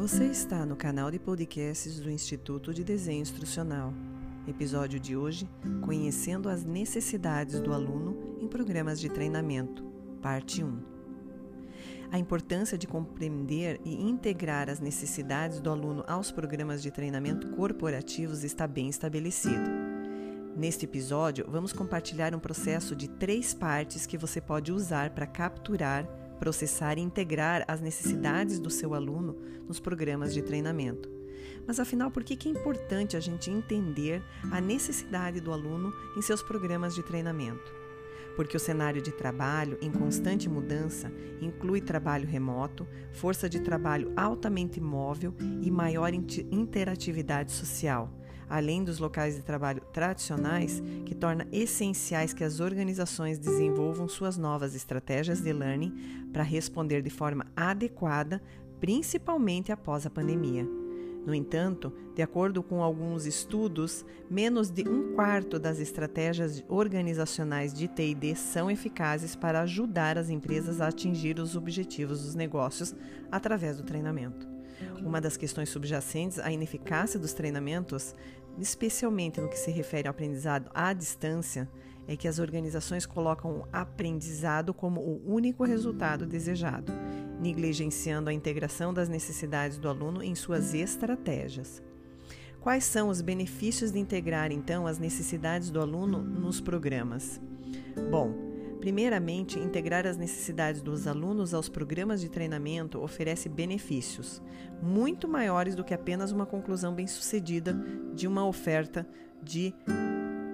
Você está no canal de podcasts do Instituto de Desenho Instrucional. Episódio de hoje: Conhecendo as necessidades do aluno em programas de treinamento, parte 1. A importância de compreender e integrar as necessidades do aluno aos programas de treinamento corporativos está bem estabelecido. Neste episódio, vamos compartilhar um processo de três partes que você pode usar para capturar processar e integrar as necessidades do seu aluno nos programas de treinamento. Mas afinal, por que é importante a gente entender a necessidade do aluno em seus programas de treinamento? Porque o cenário de trabalho em constante mudança inclui trabalho remoto, força de trabalho altamente móvel e maior interatividade social além dos locais de trabalho tradicionais, que torna essenciais que as organizações desenvolvam suas novas estratégias de learning para responder de forma adequada, principalmente após a pandemia. No entanto, de acordo com alguns estudos, menos de um quarto das estratégias organizacionais de TD são eficazes para ajudar as empresas a atingir os objetivos dos negócios através do treinamento. Uma das questões subjacentes à ineficácia dos treinamentos especialmente no que se refere ao aprendizado à distância, é que as organizações colocam o aprendizado como o único resultado desejado, negligenciando a integração das necessidades do aluno em suas estratégias. Quais são os benefícios de integrar, então, as necessidades do aluno nos programas? Bom, Primeiramente, integrar as necessidades dos alunos aos programas de treinamento oferece benefícios muito maiores do que apenas uma conclusão bem-sucedida de uma oferta de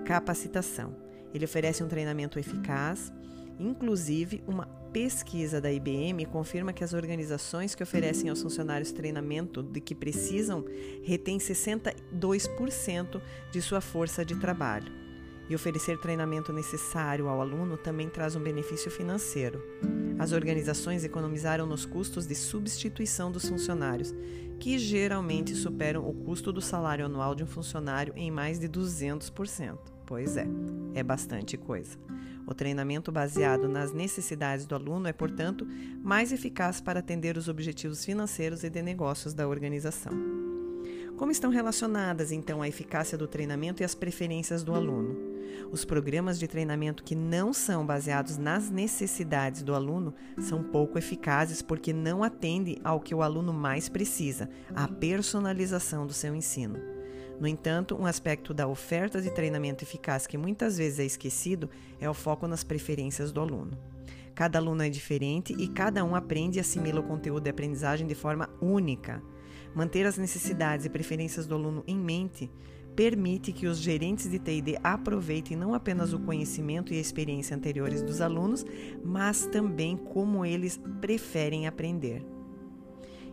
capacitação. Ele oferece um treinamento eficaz, inclusive uma pesquisa da IBM confirma que as organizações que oferecem aos funcionários treinamento de que precisam retêm 62% de sua força de trabalho. E oferecer treinamento necessário ao aluno também traz um benefício financeiro. As organizações economizaram nos custos de substituição dos funcionários, que geralmente superam o custo do salário anual de um funcionário em mais de 200%. Pois é, é bastante coisa. O treinamento baseado nas necessidades do aluno é, portanto, mais eficaz para atender os objetivos financeiros e de negócios da organização. Como estão relacionadas, então, a eficácia do treinamento e as preferências do aluno? Os programas de treinamento que não são baseados nas necessidades do aluno são pouco eficazes porque não atendem ao que o aluno mais precisa, a personalização do seu ensino. No entanto, um aspecto da oferta de treinamento eficaz que muitas vezes é esquecido é o foco nas preferências do aluno. Cada aluno é diferente e cada um aprende e assimila o conteúdo de aprendizagem de forma única. Manter as necessidades e preferências do aluno em mente permite que os gerentes de TD aproveitem não apenas o conhecimento e a experiência anteriores dos alunos, mas também como eles preferem aprender.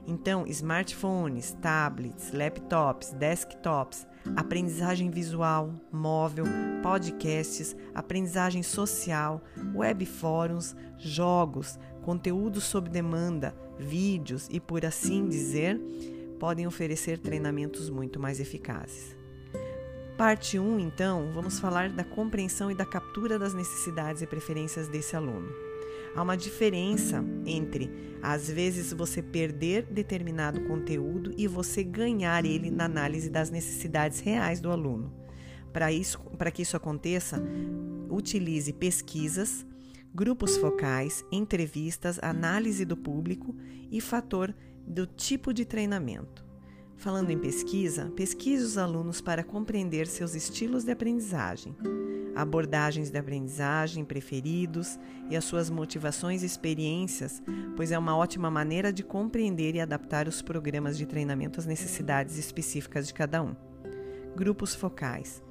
Então, smartphones, tablets, laptops, desktops, aprendizagem visual, móvel, podcasts, aprendizagem social, web fóruns, jogos, conteúdos sob demanda, vídeos e por assim dizer, podem oferecer treinamentos muito mais eficazes. Parte 1, então, vamos falar da compreensão e da captura das necessidades e preferências desse aluno. Há uma diferença entre, às vezes, você perder determinado conteúdo e você ganhar ele na análise das necessidades reais do aluno. Para isso, para que isso aconteça, utilize pesquisas, grupos focais, entrevistas, análise do público e fator do tipo de treinamento. Falando em pesquisa, pesquise os alunos para compreender seus estilos de aprendizagem, abordagens de aprendizagem preferidos e as suas motivações e experiências, pois é uma ótima maneira de compreender e adaptar os programas de treinamento às necessidades específicas de cada um. Grupos focais.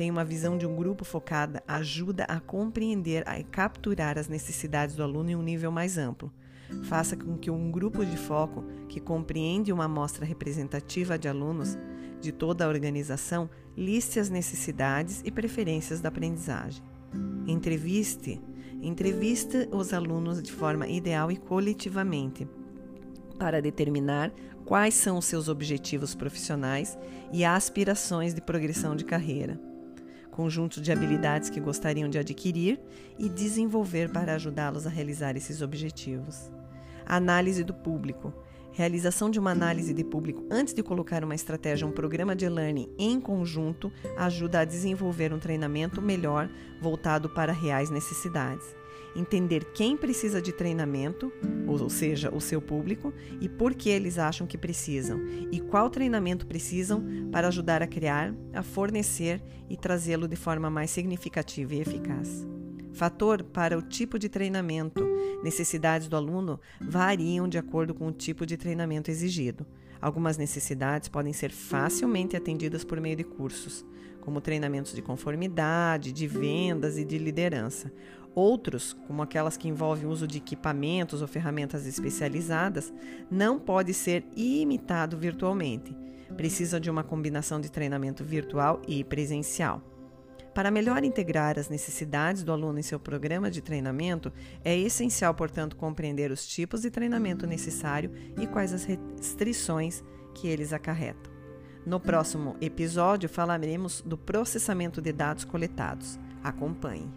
Tem uma visão de um grupo focada ajuda a compreender e capturar as necessidades do aluno em um nível mais amplo faça com que um grupo de foco que compreende uma amostra representativa de alunos de toda a organização liste as necessidades e preferências da aprendizagem. Entreviste, entreviste os alunos de forma ideal e coletivamente para determinar quais são os seus objetivos profissionais e aspirações de progressão de carreira, conjunto de habilidades que gostariam de adquirir e desenvolver para ajudá-los a realizar esses objetivos. Análise do público. Realização de uma análise de público antes de colocar uma estratégia, um programa de learning em conjunto, ajuda a desenvolver um treinamento melhor voltado para reais necessidades. Entender quem precisa de treinamento, ou seja, o seu público, e por que eles acham que precisam, e qual treinamento precisam para ajudar a criar, a fornecer e trazê-lo de forma mais significativa e eficaz. Fator para o tipo de treinamento. Necessidades do aluno variam de acordo com o tipo de treinamento exigido. Algumas necessidades podem ser facilmente atendidas por meio de cursos, como treinamentos de conformidade, de vendas e de liderança. Outros, como aquelas que envolvem o uso de equipamentos ou ferramentas especializadas, não pode ser imitado virtualmente. Precisa de uma combinação de treinamento virtual e presencial. Para melhor integrar as necessidades do aluno em seu programa de treinamento, é essencial, portanto, compreender os tipos de treinamento necessário e quais as restrições que eles acarretam. No próximo episódio falaremos do processamento de dados coletados. Acompanhe.